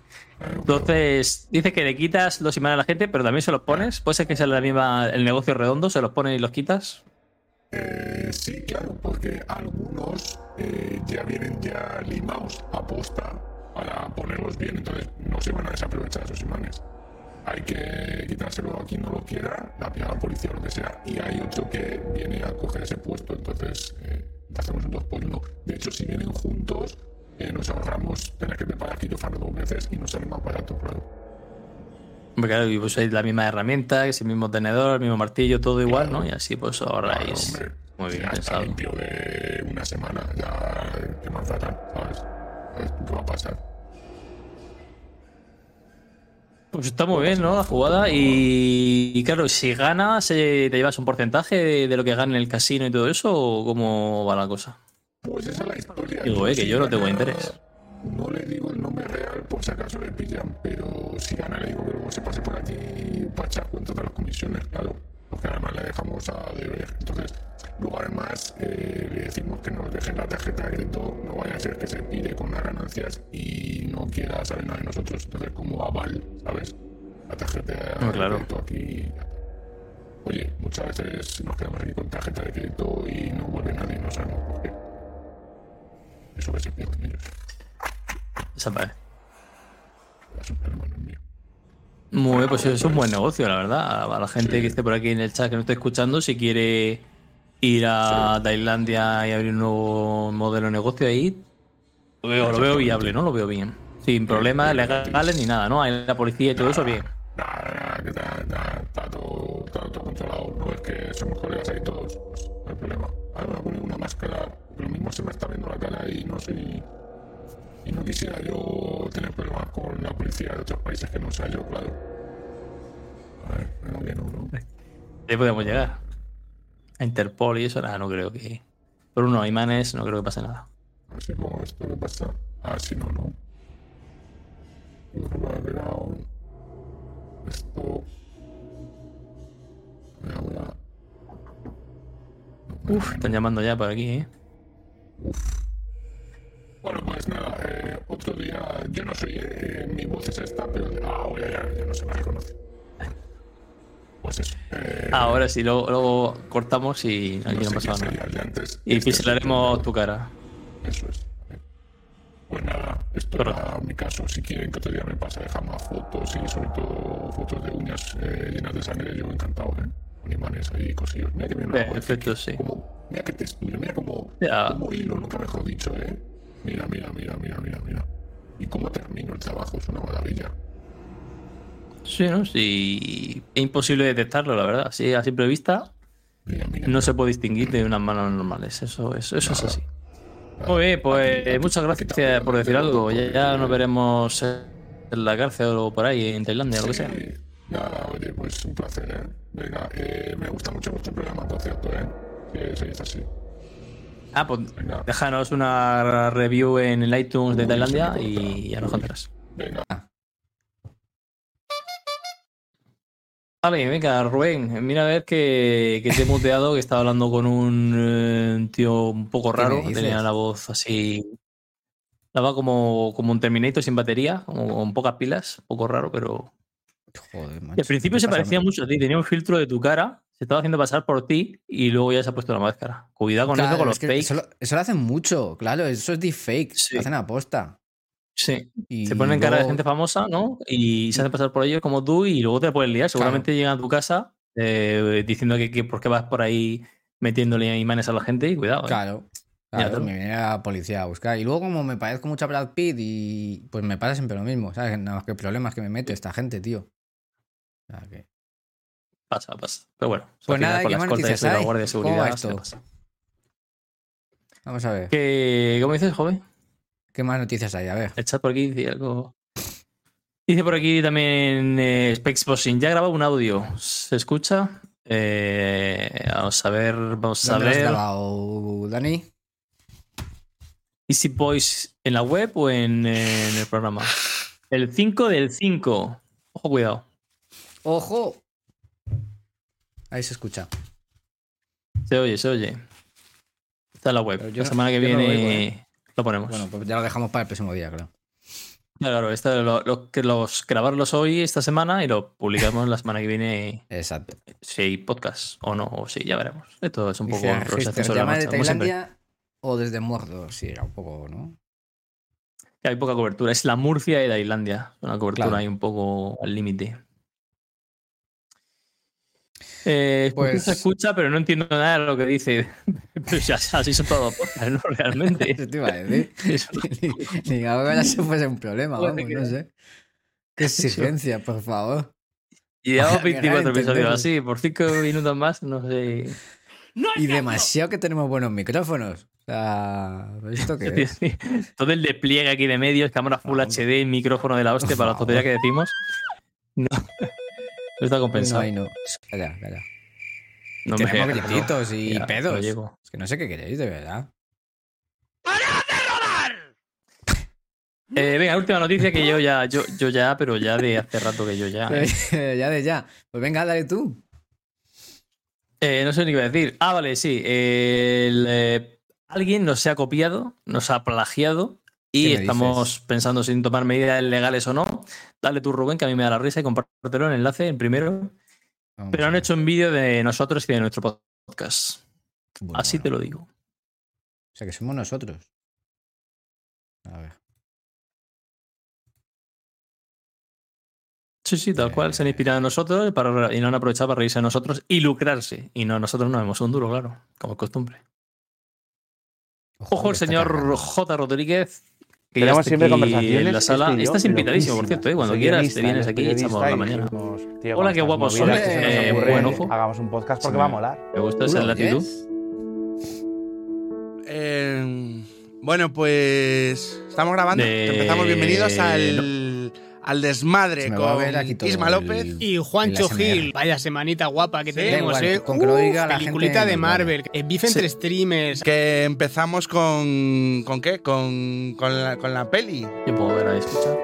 S4: Entonces, dice que le quitas los imanes a la gente, pero también se los pones. Puede ser que sea la misma, el negocio redondo, se los pones y los quitas.
S1: Eh, sí, claro, porque algunos eh, ya vienen ya limados a posta para ponerlos bien, entonces no se van a desaprovechar esos imanes. Hay que quitárselo a quien no lo quiera, la pilla la policía o lo que sea, y hay otro que viene a coger ese puesto, entonces eh, hacemos un dos por uno. De hecho, si vienen juntos, eh, nos ahorramos tener que preparar quirófano dos veces y nos sale más barato, claro.
S4: Hombre, claro, y pues hay la misma herramienta, que es el mismo tenedor, el mismo martillo, todo igual, ¿no? Y así pues ahorráis.
S1: Hombre,
S4: Muy bien
S1: ya está
S4: pensado.
S1: limpio de una semana, ya que más fatal, ¿sabes? ¿Sabes ¿Qué va a pasar?
S4: Pues está muy bien, ¿no? La jugada. Y, y claro, si ganas, eh, ¿te llevas un porcentaje de, de lo que gana en el casino y todo eso? ¿O cómo va la cosa?
S1: Pues esa es la historia.
S4: Digo, eh, que yo no tengo interés.
S1: No le digo el nombre real por si acaso le pillan, pero si gana le digo que luego se pase por aquí para cuenta de las comisiones, claro. Porque además le dejamos a deber. Entonces, luego además eh, le decimos que nos dejen la tarjeta de crédito, no vaya a ser que se pire con las ganancias y no quiera saber nada de nosotros. Entonces, como aval, ¿sabes? La tarjeta de
S4: No, claro.
S1: crédito aquí. Oye, muchas veces nos quedamos aquí con tarjeta de crédito y no vuelve nadie, no sabemos por qué. Eso que se pierden ellos. Mío.
S4: Muy bien, pues es un buen negocio, la verdad. A la gente que esté por aquí en el chat que no esté escuchando, si quiere ir a Tailandia y abrir un nuevo modelo de negocio ahí, lo veo, lo veo viable, ¿no? Lo veo bien. Sin problemas legales ni nada, ¿no? Hay la policía y todo eso bien.
S1: Nada, nada, que está, todo, está todo controlado. No es que somos colegas ahí todos. Pues, no hay problema. Ahora me voy a poner una máscara. Lo mismo se me está viendo la cara y no sé. Y no quisiera yo tener problemas con la policía de otros países que no sea yo, claro. A ver, no, que no, no.
S4: Ahí podemos llegar. A Interpol y eso, nada, no creo que. Por uno, imanes, no creo que pase nada.
S1: A ver si pongo esto que pasa. A ver si no, no. Esto. Ahora.
S4: Uf, están llamando ya por aquí, ¿eh?
S1: Bueno, pues nada, eh, otro día, yo no soy, eh, mi voz es esta, pero ahora ya, ya no se me reconoce. Pues eso. Eh,
S4: Ahora sí, luego, luego cortamos y aquí no,
S1: sé
S4: pasa nada.
S1: antes.
S4: Y
S1: Este
S4: tu cara.
S1: Eso es. Pues nada, esto
S4: Correcto.
S1: era mi caso. Si quieren que otro día me pase, dejar más fotos y sobre todo fotos de uñas eh, llenas de sangre, yo encantado, ¿eh? Con imanes ahí cosillos. Mira que bien.
S4: Perfecto, sí.
S1: Como, mira que textura, mira como,
S4: Ya.
S1: como hilo, nunca mejor dicho, ¿eh? Mira, mira, mira, mira, mira, mira. Y cómo termino el trabajo, es una maravilla.
S4: Sí, ¿no? Sí. Es imposible detectarlo, la verdad. Sí, a simple vista
S1: Mira, mira.
S4: no se puede distinguir de unas manos normales. Eso, eso, eso es
S1: Nada.
S4: así. Muy bien, pues muchas gracias por decir algo. Ya, ya nos veremos en la cárcel o por ahí, en Tailandia, lo que sea.
S1: Sí, Nada, oye, pues un placer, ¿eh? Venga, eh, me gusta mucho vuestro programa, por cierto, ¿eh? Que seguís así.
S4: Ah, pues
S1: Venga.
S4: déjanos una review en el iTunes de Tailandia y ya nos contarás.
S1: Venga.
S4: Vale, venga, Rubén, mira a ver que, que te he muteado, que estaba hablando con un eh, tío un poco
S3: ¿Qué me
S4: raro, que tenía la voz así. Estaba como, como un Terminator sin batería, como con pocas pilas, un poco raro, pero.
S3: Joder, macho.
S4: al principio
S3: ¿qué
S4: se parecía mucho a ti, tenía un filtro de tu cara, se estaba haciendo pasar por ti y luego ya se ha puesto la máscara. Cuidado con
S3: Claro,
S4: eso, con los
S3: es
S4: fakes.
S3: Eso lo, eso lo hacen mucho, claro, eso es deepfake.
S4: Sí.
S3: Lo hacen aposta.
S4: Sí.
S3: Y
S4: Se ponen cara de gente famosa, ¿no? Y se hacen pasar por ellos como tú y luego te pueden liar. Seguramente llegan a tu casa eh, diciendo que, que por qué vas por ahí metiéndole imanes a la gente y cuidado. ¿eh?
S3: Claro. Claro, me viene la policía a buscar. Y luego, como me parezco mucho a Brad Pitt, y pues me pasa siempre lo mismo, ¿sabes? Nada más que problemas que me mete esta gente, tío. O sea que-
S4: Pasa, pasa. Pero bueno,
S3: Pues
S4: al final
S3: nada,
S4: con
S3: ¿qué
S4: la
S3: más
S4: escolta y
S3: noticias
S4: eso y la guardia de
S3: ¿Cómo va
S4: seguridad. se pasa.
S3: Vamos a ver.
S4: ¿Qué, ¿Cómo dices, joven?
S3: ¿Qué más noticias hay? A ver.
S4: El chat por aquí dice algo. Dice por aquí también eh, Specs Bossing. Ya grabado un audio. ¿Se escucha? Eh, vamos a ver, vamos a
S3: ¿Dónde lo has
S4: ver.
S3: grabado, Dani?
S4: Easy Boys en la web o en, en el programa. El 5 del 5. Ojo, cuidado.
S3: ¡Ojo! Ahí se escucha.
S4: Se oye, se oye. Está en la web.
S3: Yo
S4: la
S3: no-
S4: semana que
S3: no lo
S4: viene
S3: oigo, ¿eh?
S4: lo ponemos.
S3: Bueno, pues ya lo dejamos para el próximo día, creo.
S4: Claro, claro, lo- los grabarlos hoy, esta semana, y lo publicamos la semana que viene.
S3: Exacto.
S4: Si hay podcast o no, o sí, ya veremos. Esto es un poco improvisación
S3: "Gister,
S4: sobre la
S3: ¿llama de
S4: marcha, siempre.
S3: Tailandia o desde Mordor? Sí, era un poco, ¿no?
S4: Hay poca cobertura. Es la Murcia y Tailandia. Una cobertura
S3: Claro.
S4: ahí un poco al límite. Eh,
S3: Pues-
S4: se escucha, pero no entiendo nada de lo que dice. Pero ya, así son todos podcasts, ¿no? Realmente.
S3: Eso te iba a decir. Ni, ni ahora se fuese un problema, vamos,
S4: que-
S3: no sé. Qué exigencia, por favor.
S4: Y llevamos
S3: Para llegar a
S4: 24 episodios así, por 5 minutos más, no sé.
S3: Y demasiado que tenemos buenos micrófonos. O sea, ¿esto qué es?
S4: Todo el despliegue aquí de medios, cámara Full
S3: Ah,
S4: HD, micrófono de la hostia
S3: por
S4: para la tontería que decimos. No, no está
S3: No,
S4: compensado.
S3: ahí no. Calla, calla.
S4: No
S3: tenemos
S4: me-
S3: grititos y
S4: ya,
S3: pedos. Es que no sé qué queréis, de verdad.
S4: Eh, venga, última noticia que yo ya, yo, yo ya, pero ya de hace rato que yo ya. ¿eh?
S3: ya de ya. Pues venga, dale tú.
S4: Eh, no sé ni qué iba a decir. Ah, vale, sí. el, eh, alguien nos ha copiado, nos ha plagiado y
S3: ¿Qué me
S4: estamos
S3: dices?
S4: pensando sin tomar medidas legales o no. Dale tú, Rubén, que a mí me da la risa y compártelo en el enlace en primero.
S3: Vamos
S4: Pero
S3: a
S4: han hecho un vídeo de nosotros y de nuestro podcast.
S3: Bueno,
S4: Así
S3: bueno.
S4: te lo digo.
S3: O sea, que somos nosotros. A ver.
S4: Sí, sí, tal cual. Se han inspirado en nosotros para, y no han aprovechado para reírse de nosotros y lucrarse. Y no, nosotros no vemos un duro, claro, como costumbre. Ojo,
S3: que
S4: el señor. J. Rodríguez. Que ya
S7: Tenemos
S4: está
S7: siempre conversaciones.
S4: en la sala.
S7: este
S4: Estás invitadísimo, por cierto. ¿eh? Cuando quieras, te vienes aquí y echamos la mañana.
S7: decimos, tío,
S4: Hola, qué guapos
S7: nos
S3: Eh,
S4: buen ojo.
S7: Hagamos un podcast
S4: Sí,
S7: porque
S4: me-
S7: va a molar.
S4: Me gusta
S3: ¿Tú
S4: esa latitud.
S2: Eh, bueno, pues estamos grabando.
S4: De-
S2: Empezamos bienvenidos al, al desmadre
S3: a
S2: con
S3: ver aquí todo
S2: Isma
S3: el-
S2: López.
S8: Y Juancho. Gil, vaya semanita guapa que
S2: Sí,
S8: tenemos, ¿eh?
S3: con que lo diga la
S8: peliculita
S3: gente
S8: de. Marvel, eh, beef entre streamers.
S2: Que empezamos con. ¿Con qué? Con, con, la, con la peli.
S4: Yo puedo ver ahí, escuchar.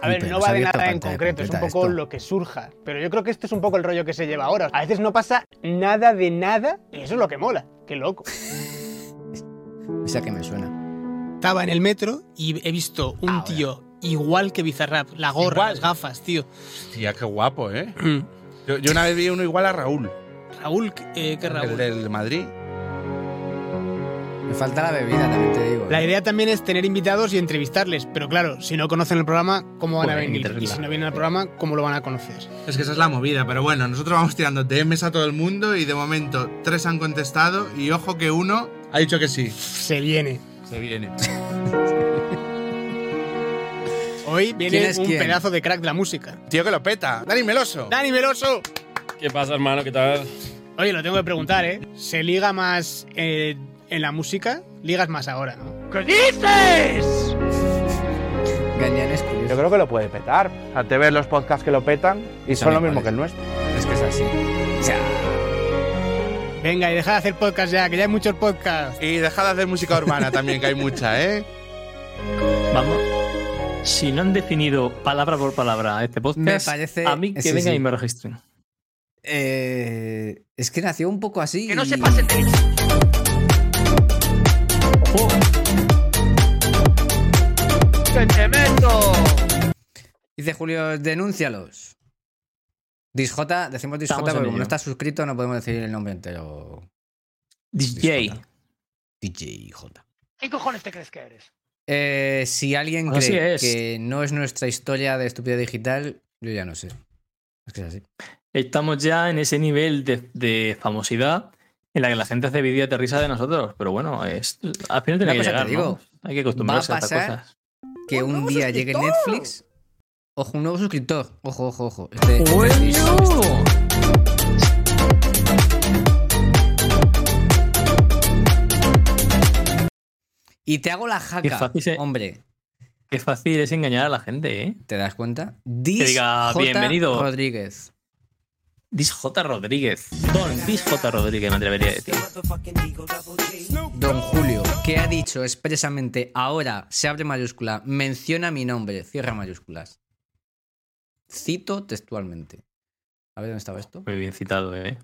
S8: A ver,
S3: Pero
S8: no va de nada en concreto, es un poco
S3: esto.
S8: lo que surja. Pero yo creo que este es un poco el rollo que se lleva ahora. A veces no pasa nada de nada y eso es lo que mola. Qué loco.
S3: Esa que me suena.
S8: Estaba en el metro y he visto un
S3: Ahora.
S8: tío igual que Bizarrap, la gorra,
S2: Igual.
S8: las gafas, tío.
S2: Tía, qué guapo, ¿eh? Yo, yo una vez vi uno igual a Raúl,
S8: Raúl, eh, ¿qué Raúl?
S2: el del Madrid.
S3: Me falta la bebida, también te digo.
S8: La
S3: ¿eh?
S8: idea también es tener invitados y entrevistarles, pero claro, si no conocen el programa, ¿cómo van a
S4: Joder,
S8: venir? Y si no vienen al programa, ¿cómo lo van a conocer?
S2: Es que esa es la movida, pero bueno, nosotros vamos tirando DMs a todo el mundo y de momento tres han contestado y ojo que uno ha dicho que sí.
S8: Se viene.
S2: Se viene.
S8: Hoy
S3: ¿Quién
S8: viene un
S3: quién?
S8: pedazo de crack de la música.
S2: Tío que lo peta. Dani Meloso.
S8: Dani Meloso.
S9: ¿Qué pasa, hermano? ¿Qué tal?
S8: Oye, lo tengo que preguntar, ¿eh? ¿Se liga más eh, en la música? Ligas más ahora, ¿no?
S2: ¿Qué dices?
S3: Gañán es curioso.
S7: Yo creo que lo puede petar. O sea, te ves los podcasts que lo petan y
S3: Son
S7: lo mismo que el nuestro.
S3: Es que es así. O sea,
S8: Venga, y deja de hacer podcast ya, que ya hay muchos podcasts.
S2: Y deja de hacer música urbana también, que hay mucha, ¿eh?
S4: Vamos. Si no han definido palabra por palabra este podcast,
S3: Me parece-
S4: a mí que
S3: sí,
S4: vengan
S3: sí.
S4: y me registren.
S3: Eh, es que nació un poco así.
S10: Que no se pasen de
S4: Ojo,
S10: ¡Que te meto!
S3: Dice Julio, denúncialos. Disjota, decimos Disjota
S4: Estamos
S3: porque como
S4: ello.
S3: no está suscrito no podemos decir el nombre entero.
S4: DJ.
S3: Disjota. DJ J.
S10: ¿Qué cojones te crees que eres?
S3: Eh, si alguien
S4: Así
S3: cree
S4: es.
S3: que no es nuestra historia de estúpida digital, yo ya no sé. Es que es así.
S4: Estamos ya en ese nivel de, de famosidad en la que la gente hace vídeos de risa de nosotros. Pero bueno, es, al final tiene que llegar,
S3: te digo,
S4: ¿no? Hay que acostumbrarse
S3: va
S4: a,
S3: a
S4: estas
S3: pasar-
S4: cosas.
S3: Que
S10: ¡Un
S3: día llegue
S10: suscriptor!
S3: Netflix. Ojo, un nuevo suscriptor. Ojo, ojo, ojo. Este- este-
S4: ¡Bueno!
S3: Y te hago la jaca. Hombre,
S4: Qué fácil es engañar a la gente, ¿eh?
S3: ¿te das cuenta? Dis
S4: diga,
S3: J.
S4: "Bienvenido".
S3: Rodríguez.
S4: Dis J. Rodríguez. Don Dis J. Rodríguez, me atrevería a decir.
S3: Don Julio, que ha dicho expresamente ahora se abre mayúscula, menciona mi nombre, cierra mayúsculas. Cito textualmente. A ver dónde estaba esto.
S4: Muy bien citado, ¿eh?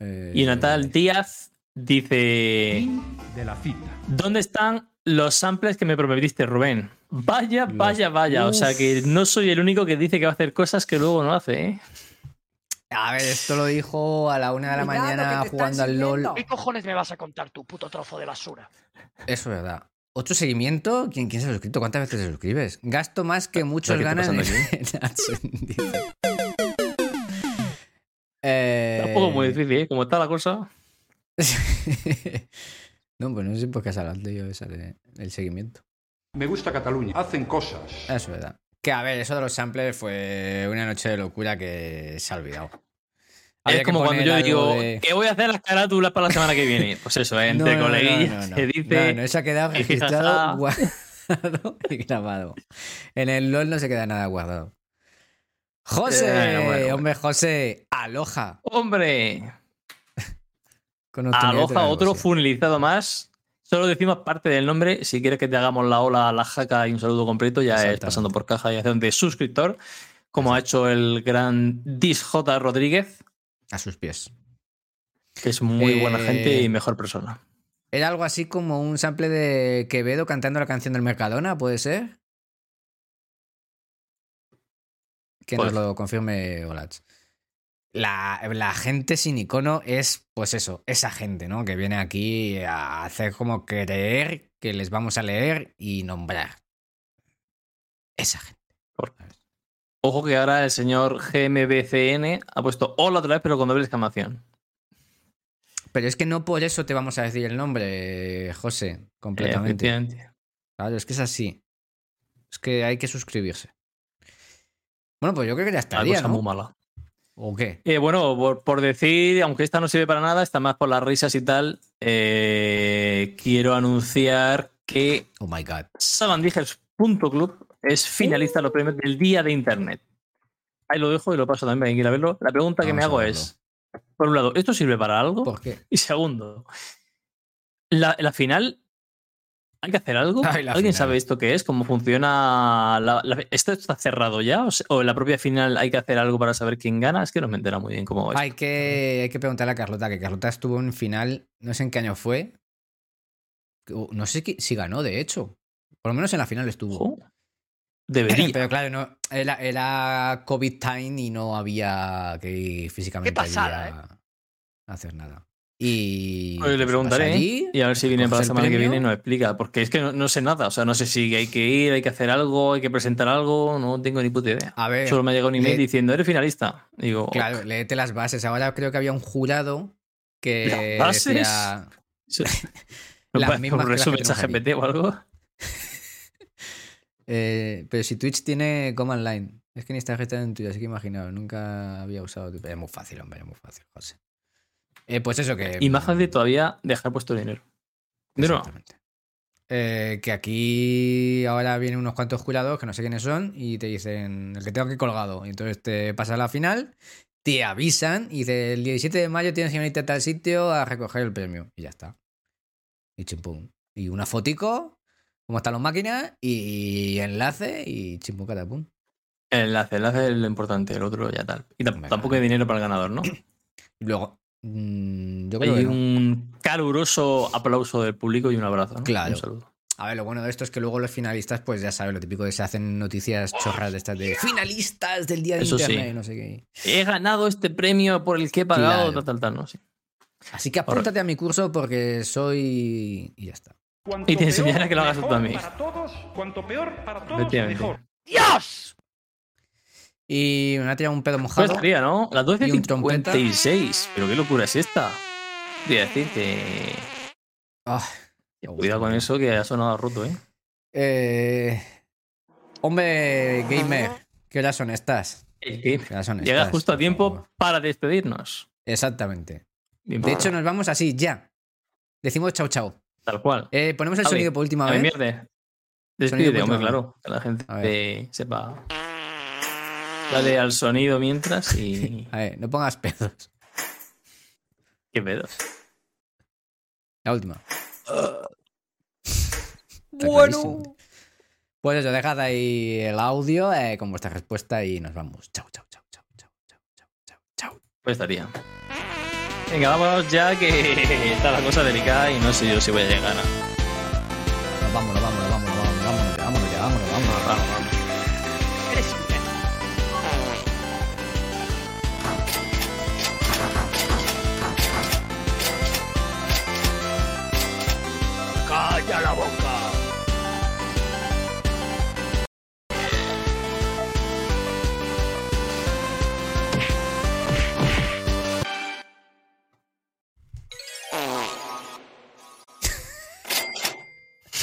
S3: Eh,
S4: Y Natal Díaz dice:
S11: de la cita.
S4: ¿Dónde están los samples que me prometiste, Rubén? Vaya,
S3: Los-
S4: vaya, vaya. O sea que no soy el único que dice que va a hacer cosas que luego no hace, ¿eh?
S3: A ver, esto lo dijo a la una de la
S10: Cuidado,
S3: mañana jugando al LOL.
S10: ¿Qué cojones me vas a contar tú, puto trozo de basura?
S3: Eso es verdad. ¿Otro seguimiento? ¿Quién, quién se ha suscrito? ¿Cuántas veces te suscribes? Gasto más que muchos
S4: ¿qué está
S3: ganan en. Eh,
S4: Tampoco muy difícil, ¿eh? Como está la cosa.
S3: no, pues no sé por qué has hablado yo esa de- del seguimiento.
S11: Me gusta Cataluña. Hacen cosas.
S3: Eso es verdad. Que a ver, eso de los samplers fue una noche de locura que se ha olvidado. Había
S4: es como cuando yo digo
S3: de-
S4: que voy a hacer las carátulas para la semana que viene. Pues eso, ¿eh?
S3: No,
S4: entre
S3: no, no,
S4: coleguillas
S3: no, no.
S4: se dice.
S3: No, no, eso ha quedado registrado, guardado y grabado. En el LOL no se queda nada guardado. José,
S4: Bueno, bueno, bueno.
S3: hombre, José, aloja.
S4: Hombre,
S3: Con nuestro nivel de
S4: aloja otro funilizado más. Solo decimos parte del nombre. Si quieres que te hagamos la ola, la jaca y un saludo completo, ya es pasando por caja y haciendo de suscriptor, como ha hecho el gran Dis J. Rodríguez,
S3: A sus pies.
S4: que es muy buena
S3: Eh,
S4: gente y mejor persona.
S3: Era algo así como un sample de Quevedo cantando la canción del Mercadona, ¿puede ser? Que nos lo confirme Olach. La, la gente sin icono es, pues eso, esa gente, ¿no? Que viene aquí a hacer como creer que les vamos a leer y nombrar. Esa gente.
S4: Ojo que ahora el señor GMBCN ha puesto hola otra vez, pero con doble exclamación.
S3: Pero es que no por eso te vamos a decir el nombre, José, completamente. Claro, es que es así. Es que hay que suscribirse. Bueno, pues yo creo que ya
S4: Una
S3: estaría,
S4: cosa
S3: ¿no?
S4: muy mala.
S3: ¿O qué?
S4: Eh, bueno, por, por decir, aunque esta no sirve para nada, está más por las risas y tal, eh, quiero anunciar que
S3: Oh my god.
S4: sabandijers.club es finalista los premios del Día de Internet. Ahí lo dejo y lo paso también para quiera verlo. La pregunta que me
S3: a
S4: hago es, por un lado, ¿esto sirve para algo?
S3: ¿Por qué?
S4: Y segundo, la, la final, ¿hay que hacer algo?
S3: Ay,
S4: ¿Alguien
S3: final.
S4: sabe esto qué es? ¿Cómo funciona? la- la- ¿Esto está cerrado ya? ¿O, en la propia final hay que hacer algo para saber quién gana? Es que no me entera muy bien cómo va.
S3: Hay que, hay que preguntarle a Carlota, que Carlota estuvo en final, no sé en qué año fue. Uh, No sé si ganó, de hecho. Por lo menos en la final estuvo.
S4: Debería.
S3: Pero claro, no, era, era COVID time y no había que ir físicamente
S10: Qué pasada,
S3: allí a hacer nada. Y
S4: Pues le
S3: pues,
S4: preguntaré
S3: allí,
S4: y a ver si viene para la semana que viene y nos explica. Porque es que no, no sé nada. O sea, no sé si hay que ir, hay que hacer algo, hay que presentar algo. No tengo ni puta idea.
S3: A ver,
S4: Solo me ha llegado un email
S3: le-
S4: diciendo, eres finalista. Digo,
S3: Claro, léete las bases. Ahora creo que había un jurado que
S4: ¿Las bases?
S3: decía...
S4: ¿me
S3: las mismas
S4: un
S3: que las que
S4: resumen. GPT o algo?
S3: Eh, pero si Twitch tiene command line. Es que ni está registrado en Twitch, así que imaginaos, nunca había usado Twitch. Es muy fácil, hombre, es muy fácil, José. Eh, pues eso que...
S4: Y más fácil todavía dejar puesto dinero. Dinero.
S3: Exactamente. Eh, que aquí ahora vienen unos cuantos jurados que no sé quiénes son y te dicen el que tengo aquí colgado. Y entonces te pasa a la final, te avisan y dice el 17 de mayo tienes que venirte a tal sitio a recoger el premio. Y ya está. Y chimpum. Y una fotico cómo están las máquinas y enlace y chimpum catapum.
S4: El enlace, el enlace es lo importante, el otro ya tal. Y tampoco hay dinero para el ganador, ¿no?
S3: Y luego, mm, yo creo
S4: Hay
S3: que no.
S4: un caluroso aplauso del público y un abrazo, ¿no?
S3: Claro.
S4: Un saludo.
S3: A ver, lo bueno de esto es que luego los finalistas, pues ya sabes, lo típico de se hacen noticias chorras de estas de finalistas del día de
S4: Eso sí.
S3: internet, no sé qué.
S4: He ganado este premio por el que he pagado,
S3: Claro.
S4: tal, tal, tal, ¿no? Sí.
S3: Así que apúntate a mi curso porque soy. y ya está.
S11: Cuanto
S4: Y te
S11: peor,
S4: enseñaré que lo hagas tú también.
S11: Para todos, cuanto peor para todos, mejor.
S10: ¡Dios!
S3: Y me ha tirado un pedo
S4: Pues
S3: mojado.
S4: estaría, ¿no? Las
S3: Y un trompeta.
S4: 12.56. Pero qué locura es esta. Voy a decirte.
S3: Ah,
S4: Cuidado con eso que ha sonado roto, ¿eh?
S3: Eh, hombre, gamer, ¿qué horas son estas? ¿Qué horas son
S4: llega
S3: estas,
S4: justo a tiempo para despedirnos.
S3: Exactamente.
S4: Bien,
S3: De
S4: por-
S3: hecho, nos vamos así, ya. Decimos chao, chao.
S4: tal cual.
S3: Eh, ponemos el sonido por última
S4: A
S3: vez.
S4: mierde. Despídete, hombre, claro. Que la gente sepa. Dale al sonido mientras y.
S3: A ver, no pongas pedos.
S4: ¿Qué pedos?
S3: La última.
S4: Bueno.
S3: Pues eso, dejad ahí el audio eh, con vuestra respuesta y nos vamos. Chao, chao, chao, chao, chao, chao, chao, chao, chao.
S4: Pues estaría. Venga, vámonos ya que está la cosa delicada y no sé yo si voy a llegar
S3: ya, vámonos, vámonos.
S4: Vamos, vamos.